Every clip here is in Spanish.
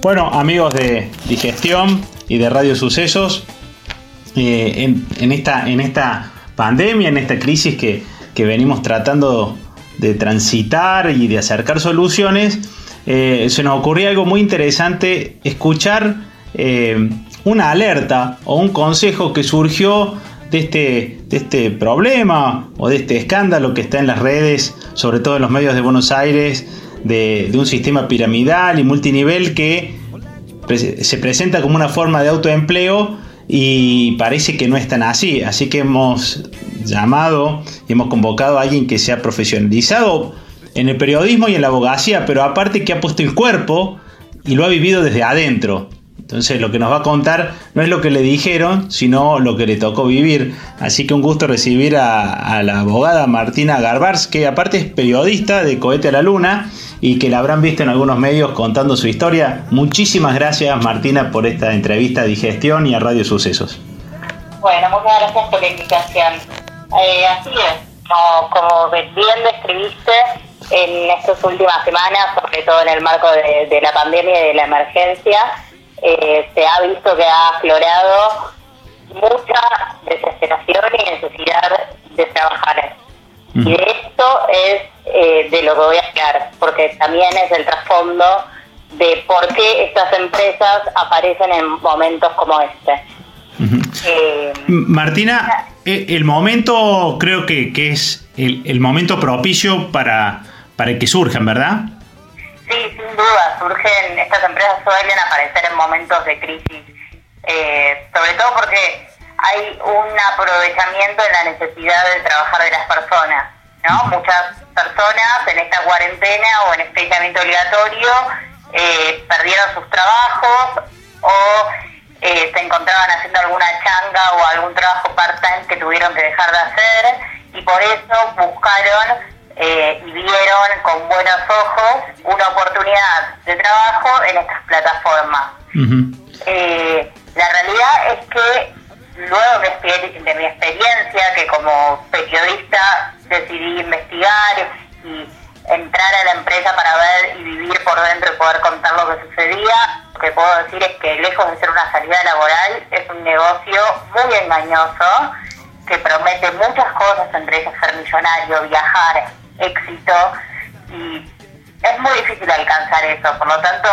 Bueno, amigos de Digestión y de Radio Sucesos, eh, en, esta, en esta pandemia, en esta crisis que, venimos tratando de transitar y de acercar soluciones, eh, se nos ocurrió algo muy interesante, escuchar eh, una alerta o un consejo que surgió de este, de este problema o de este escándalo que está en las redes, sobre todo en los medios de Buenos Aires, de, un sistema piramidal y multinivel que se presenta como una forma de autoempleo y parece que no es tan así. Así que hemos llamado y hemos convocado a alguien que se ha profesionalizado en el periodismo y en la abogacía, pero aparte que ha puesto el cuerpo y lo ha vivido desde adentro. Entonces lo que nos va a contar no es lo que le dijeron, sino lo que le tocó vivir. Así que un gusto recibir a, la abogada Martina Garbars, que aparte es periodista de Cohete a la Luna y que la habrán visto en algunos medios contando su historia. Muchísimas gracias Martina por esta entrevista a Digestión y a Radio Sucesos. Bueno, muchas gracias por la invitación. Eh, así es, como, bien describiste en estas últimas semanas, sobre todo en el marco de la pandemia y de la emergencia, eh, se ha visto que ha aflorado mucha desesperación y necesidad de trabajar. Y esto es eh, de lo que voy a hablar, porque también es el trasfondo de por qué estas empresas aparecen en momentos como este. Eh, Martina, el momento creo que, que es el, el, momento propicio para, para que surjan, ¿verdad? Sí, sin duda, surgen, estas empresas suelen aparecer en momentos de crisis, eh, sobre todo porque hay un aprovechamiento de la necesidad de trabajar de las personas, ¿no? Muchas personas en esta cuarentena o en este aislamiento obligatorio eh, perdieron sus trabajos o eh, se encontraban haciendo alguna changa o algún trabajo part-time que tuvieron que dejar de hacer y por eso buscaron eh, y vieron con buenos ojos una oportunidad de trabajo en estas plataformas. Eh, la realidad es que luego de, mi experiencia, que como periodista decidí investigar y entrar a la empresa para ver y vivir por dentro y poder contar lo que sucedía, lo que puedo decir es que lejos de ser una salida laboral, es un negocio muy engañoso que promete muchas cosas, entre ellas ser millonario, viajar, éxito y es muy difícil alcanzar eso, por lo tanto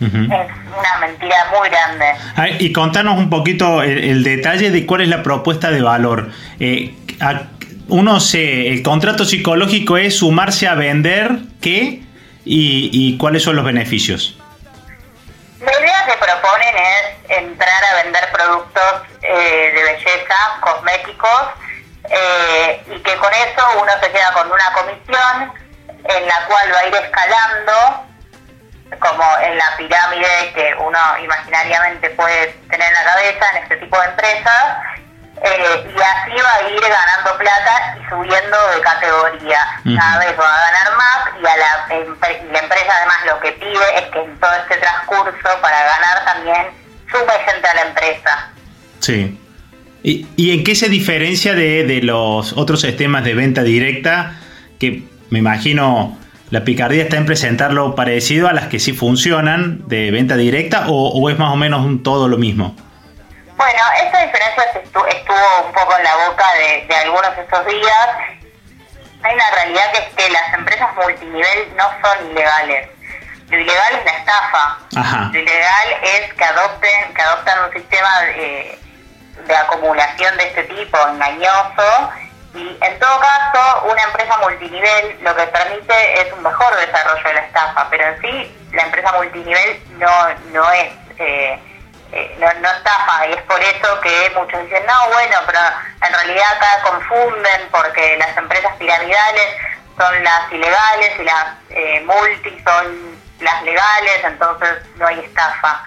es una mentira muy grande. y contanos un poquito el, detalle de cuál es la propuesta de valor. Eh, uno se, el contrato psicológico es sumarse a vender qué y, cuáles son los beneficios. La idea que proponen es entrar a vender productos eh, de belleza, cosméticos, eh, y que con eso uno se queda con una comisión en la cual va a ir escalando, como en la pirámide que uno imaginariamente puede tener en la cabeza en este tipo de empresas, eh, y así va a ir ganando plata y subiendo de categoría. Cada vez va a ganar más y, a la, la empresa además lo que pide es que en todo este transcurso para ganar también sume gente a la empresa. Sí. ¿Y, en qué se diferencia de, los otros sistemas de venta directa? Que me imagino la picardía está en presentarlo parecido a las que sí funcionan de venta directa o, es más o menos un todo lo mismo. Bueno, esta diferencia estuvo, un poco en la boca de, algunos de estos días. Hay una realidad que es que las empresas multinivel no son ilegales. Lo ilegal es la estafa. Lo ilegal es que adopten, que adoptan un sistema de, de acumulación de este tipo, engañoso, y en todo caso, una empresa multinivel lo que permite es un mejor desarrollo de la estafa, pero en sí la empresa multinivel no, no es... Eh, eh, no, no estafa y es por eso que muchos dicen, no, bueno, pero en realidad acá confunden porque las empresas piramidales son las ilegales y las eh, multi son las legales, entonces no hay estafa.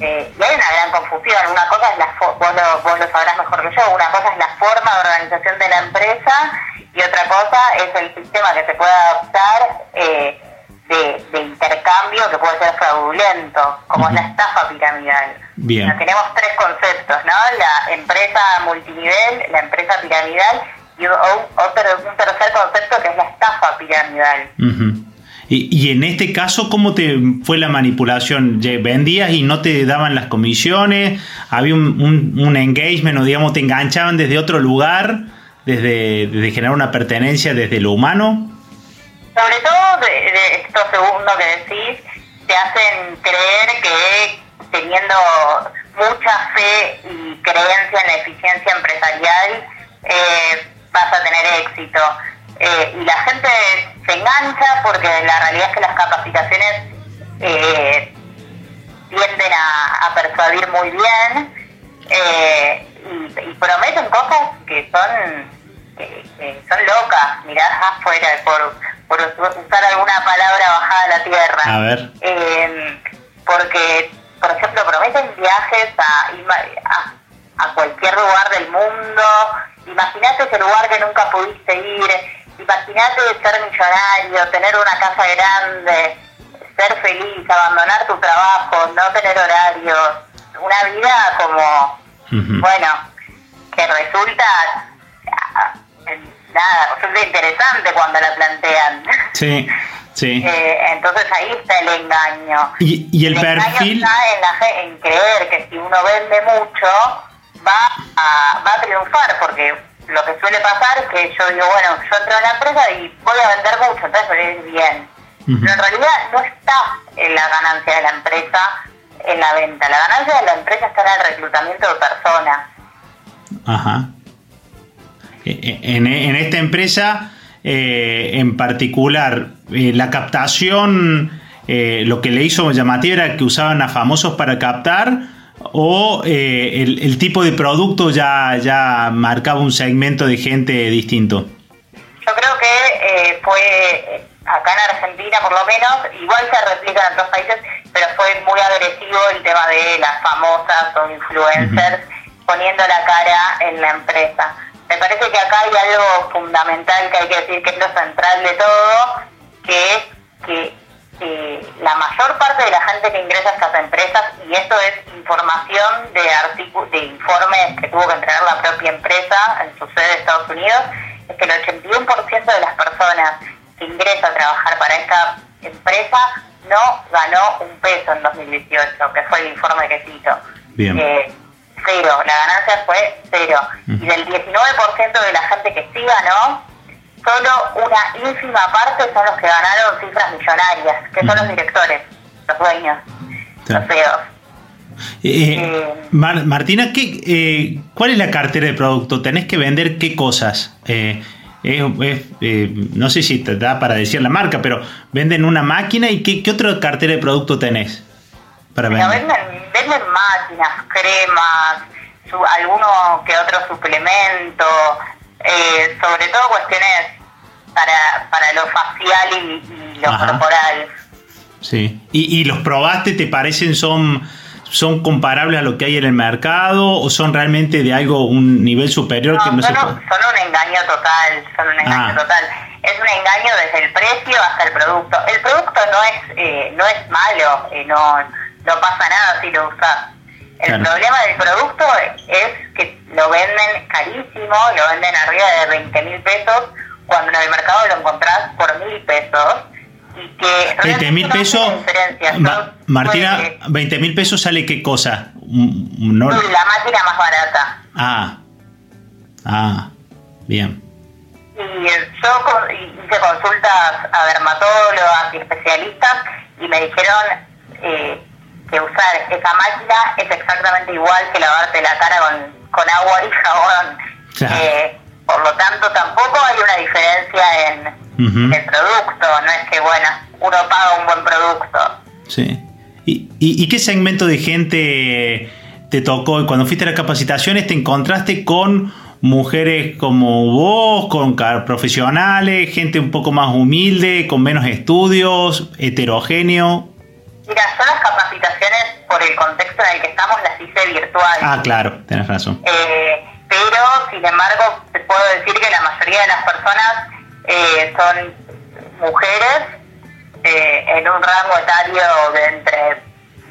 Eh, y hay una gran confusión. Una cosa es la, vos lo, vos lo sabrás mejor que yo, una cosa es la forma de organización de la empresa y otra cosa es el sistema que se puede adoptar eh, de, intercambio que puede ser fraudulento, como es la estafa piramidal. Bien. tenemos tres conceptos, ¿no? La empresa multinivel, la empresa piramidal y otro, un tercer concepto que es la estafa piramidal. Y, en este caso, ¿cómo te fue la manipulación? ¿Vendías y no te daban las comisiones? ¿Había un, engagement o digamos te enganchaban desde otro lugar, desde, generar una pertenencia desde lo humano? Sobre todo de, esto segundo que decís, te hacen creer que teniendo mucha fe y creencia en la eficiencia empresarial, eh, vas a tener éxito. Eh, y la gente se engancha porque la realidad es que las capacitaciones eh, tienden a, persuadir muy bien eh, y, prometen cosas que son que, son locas, miradas afuera, por, por usar alguna palabra bajada a la tierra. A ver. porque, por ejemplo, prometen viajes a, a, a cualquier lugar del mundo. Imagínate ese lugar que nunca pudiste ir Imagínate ser millonario, tener una casa grande, ser feliz, abandonar tu trabajo, no tener horarios, una vida como, bueno, que resulta nada, resulta interesante cuando la plantean. Sí, sí. Eh, entonces ahí está el engaño. ¿Y, el, perfil? está en, en creer que si uno vende mucho, va a, va a triunfar, porque lo que suele pasar es que yo digo, bueno, yo entro en la empresa y voy a vender mucho, entonces a ir bien. Pero en realidad no está en la ganancia de la empresa en la venta. La ganancia de la empresa está en el reclutamiento de personas. Ajá. E, e, en, en esta empresa, eh, en particular, eh, la captación, eh, lo que le hizo llamativo era que usaban a famosos para captar o eh, el, tipo de producto ya, ya marcaba un segmento de gente distinto? Yo creo que eh, fue acá en Argentina por lo menos, igual se replica en otros países, pero fue muy agresivo el tema de las famosas o influencers poniendo la cara en la empresa. Me parece que acá hay algo fundamental que hay que decir que es lo central de todo, que es que eh, la mayor parte de la gente que ingresa a estas empresas, y esto es información de, de informes que tuvo que entregar la propia empresa en su sede de Estados Unidos, es que el 81% de las personas que ingresan a trabajar para esta empresa no ganó un peso en 2018, que fue el informe que cito. Eh, cero, la ganancia fue cero. Y del 19% de la gente que sí ganó, solo una ínfima parte son los que ganaron cifras millonarias, que son los directores, los dueños, los CEOs. Eh, eh, Martina, ¿qué, eh, ¿cuál es la cartera de producto? ¿Tenés que vender qué cosas? no sé si te da para decir la marca, pero venden una máquina y qué, qué otra cartera de producto tenés para vender. Venden, venden máquinas, cremas, su, alguno que otro suplemento, eh, sobre todo cuestiones para, para lo facial y, lo corporal. Sí. ¿Y, ¿Y, los probaste? ¿Te parecen son, son comparables a lo que hay en el mercado o son realmente de algo, un nivel superior que no son, se puede? Son un engaño total, son un engaño ah. total. Es un engaño desde el precio hasta el producto. El producto no es eh, no es malo, eh, no, no pasa nada si lo usas el problema del producto es que lo venden carísimo, lo venden arriba de 20 mil pesos, cuando en el mercado lo encontrás por mil pesos. Y que 20 mil pesos, Martina, 20 mil pesos sale qué cosa? La máquina más barata. Ah, ah, bien. Y yo hice consultas a dermatólogas y especialistas y me dijeron eh, que usar esa máquina es exactamente igual que lavarte la cara con, agua y jabón. Eh, por lo tanto, tampoco hay una diferencia en el producto. No es que, bueno, uno paga un buen producto. Sí. ¿Y, y, qué segmento de gente te tocó? Cuando fuiste a las capacitaciones, ¿te encontraste con mujeres como vos, con profesionales, gente un poco más humilde, con menos estudios, heterogéneo? Mira, yo las capacitaciones, por el contexto en el que estamos, las hice virtuales. Ah, claro, tienes razón. Eh, pero, sin embargo, te puedo decir que la mayoría de las personas eh, son mujeres eh, en un rango etario de entre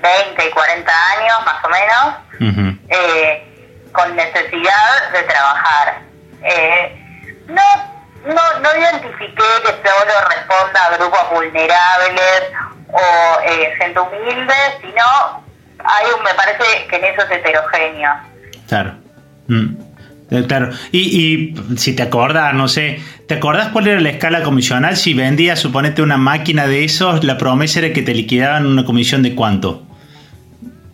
20 y 40 años, más o menos, con necesidad de trabajar. no no, no identifiqué que solo responda a grupos vulnerables o eh, gente humilde, sino hay un, me parece que en eso es heterogéneo. Claro. Mm. Eh, claro. Y, y si te acordás, no sé, ¿te acordás cuál era la escala comisional? Si vendías, suponete, una máquina de esos, la promesa era que te liquidaban una comisión de cuánto?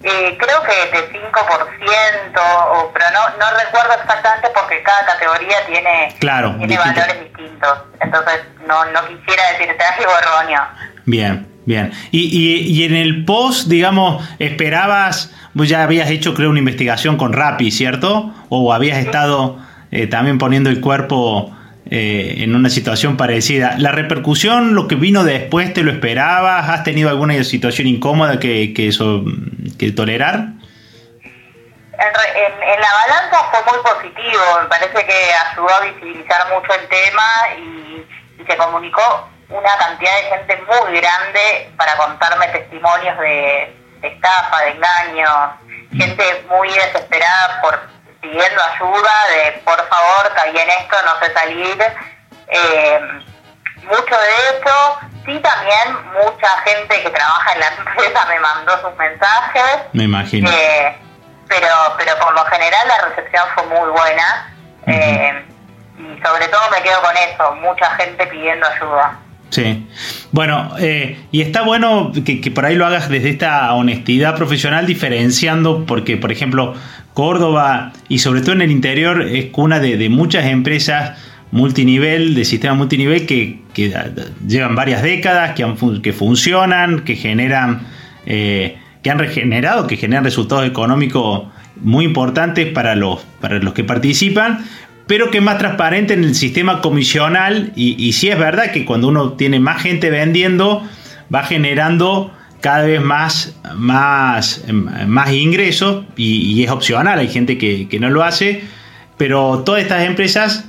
Eh, creo que de 5%, o, pero no, no recuerdo exactamente porque cada categoría tiene, tiene valores distintos. Entonces, no, no quisiera decirte algo erróneo. Bien, bien. Y, y, y en el post, digamos, esperabas, vos ya habías hecho, creo, una investigación con Rappi, ¿cierto? O habías estado eh, también poniendo el cuerpo eh, en una situación parecida. ¿La repercusión, lo que vino después, te lo esperabas? ¿Has tenido alguna situación incómoda que, que, eso, que tolerar? En, la balanza fue muy positivo, me parece que ayudó a visibilizar mucho el tema y, se comunicó una cantidad de gente muy grande para contarme testimonios de, de estafa, de engaños, gente muy desesperada por pidiendo ayuda de por favor caí en esto, no sé salir. Eh, mucho de eso, sí también mucha gente que trabaja en la empresa me mandó sus mensajes. Me imagino. Eh, pero, pero por lo general la recepción fue muy buena. Eh, y sobre todo me quedo con eso, mucha gente pidiendo ayuda. Sí. Bueno, y está bueno que, que, por ahí lo hagas desde esta honestidad profesional, diferenciando, porque, por ejemplo, Córdoba y sobre todo en el interior es cuna de, muchas empresas multinivel, de sistemas multinivel que, llevan varias décadas, que, que funcionan, que generan, eh, que han regenerado, que generan resultados económicos muy importantes para los, para los que participan, pero que es más transparente en el sistema comisional. Y, y sí es verdad que cuando uno tiene más gente vendiendo, va generando cada vez más, más, más ingresos y, es opcional, hay gente que, no lo hace, pero todas estas empresas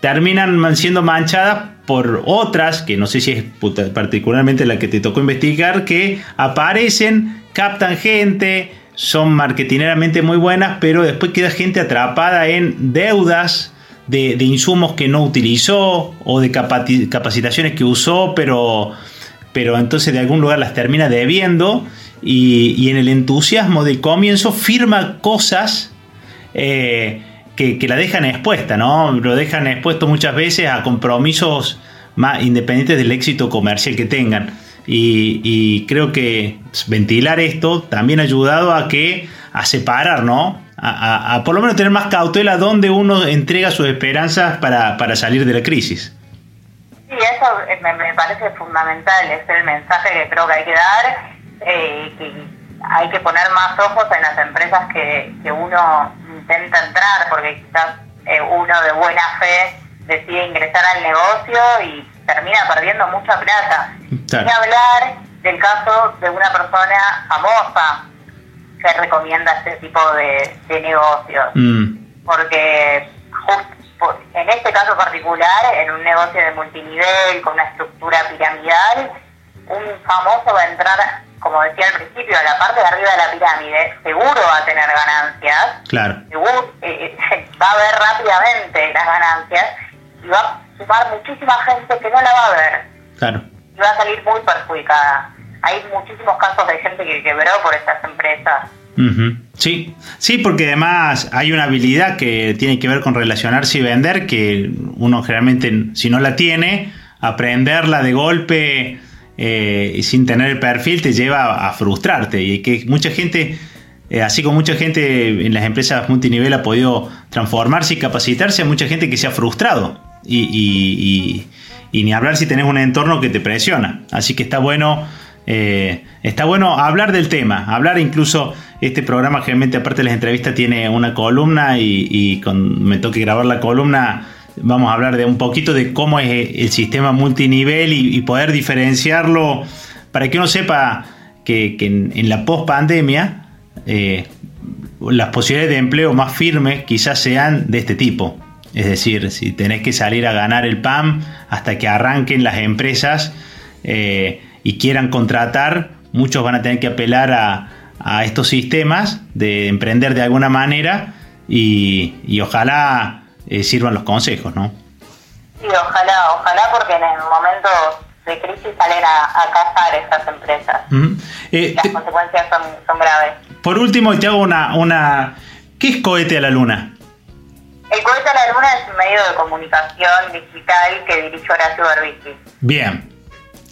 terminan siendo manchadas por otras, que no sé si es particularmente la que te tocó investigar, que aparecen, captan gente, son marketineramente muy buenas, pero después queda gente atrapada en deudas de, de insumos que no utilizó o de capacitaciones que usó, pero pero entonces de algún lugar las termina debiendo y, en el entusiasmo del comienzo firma cosas eh, que, la dejan expuesta, ¿no? Lo dejan expuesto muchas veces a compromisos más independientes del éxito comercial que tengan. Y, creo que ventilar esto también ha ayudado a que a separar, ¿no? A, por lo menos tener más cautela donde uno entrega sus esperanzas para, para salir de la crisis. Sí, eso me, parece fundamental, es el mensaje que creo que hay que dar, eh, que hay que poner más ojos en las empresas que, que uno intenta entrar, porque quizás eh, uno de buena fe decide ingresar al negocio y termina perdiendo mucha plata. Claro. hablar del caso de una persona famosa que recomienda este tipo de, negocios, mm. porque justo en este caso particular, en un negocio de multinivel, con una estructura piramidal, un famoso va a entrar, como decía al principio, a la parte de arriba de la pirámide, seguro va a tener ganancias, claro. seguro, eh, eh, va a ver rápidamente las ganancias y va a sumar muchísima gente que no la va a ver. Claro. Y va a salir muy perjudicada. Hay muchísimos casos de gente que quebró por estas empresas. Sí, sí, porque además hay una habilidad que tiene que ver con relacionarse y vender, que uno generalmente, si no la tiene, aprenderla de golpe eh, sin tener el perfil te lleva a frustrarte. Y que mucha gente, eh, así como mucha gente en las empresas multinivel ha podido transformarse y capacitarse, hay mucha gente que se ha frustrado. Y, y ni hablar si tenés un entorno que te presiona. Así que está bueno eh, está bueno hablar del tema, hablar incluso este programa generalmente aparte de las entrevistas tiene una columna y, con, me toque grabar la columna vamos a hablar de un poquito de cómo es el sistema multinivel y, poder diferenciarlo para que uno sepa que, en, la post pandemia eh, las posibilidades de empleo más firmes quizás sean de este tipo. Es decir, si tenés que salir a ganar el PAM hasta que arranquen las empresas, eh, y quieran contratar, muchos van a tener que apelar a, estos sistemas de emprender de alguna manera y, ojalá eh, sirvan los consejos, ¿no? Sí, ojalá, ojalá porque en el momento de crisis salen a, a cazar estas empresas. Eh, Las consecuencias son, son, graves. Por último, te hago una, una... ¿Qué es cohete a la luna? El cohete a la luna es un medio de comunicación digital que dirige Horacio Berbisky. Bien.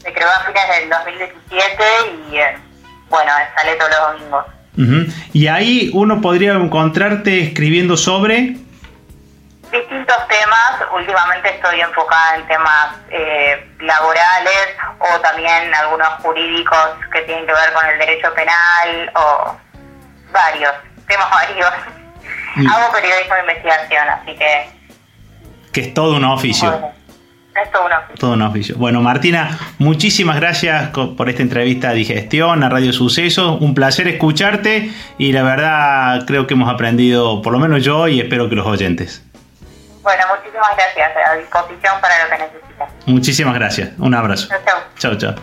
Se creó a fines del 2017 y, eh, bueno, sale todos los domingos. Y ahí uno podría encontrarte escribiendo sobre distintos temas. Últimamente estoy enfocada en temas eh, laborales o también algunos jurídicos que tienen que ver con el derecho penal o varios, temas varios. Hago periodismo de investigación, así que... Que es todo un oficio. Es todo un oficio. Todo un oficio. Bueno, Martina, muchísimas gracias por esta entrevista a Digestión, a Radio Sucesos. Un placer escucharte y la verdad creo que hemos aprendido, por lo menos yo y espero que los oyentes. Bueno, muchísimas gracias. A disposición para lo que necesitas. Muchísimas gracias. Un abrazo. Chao, chao.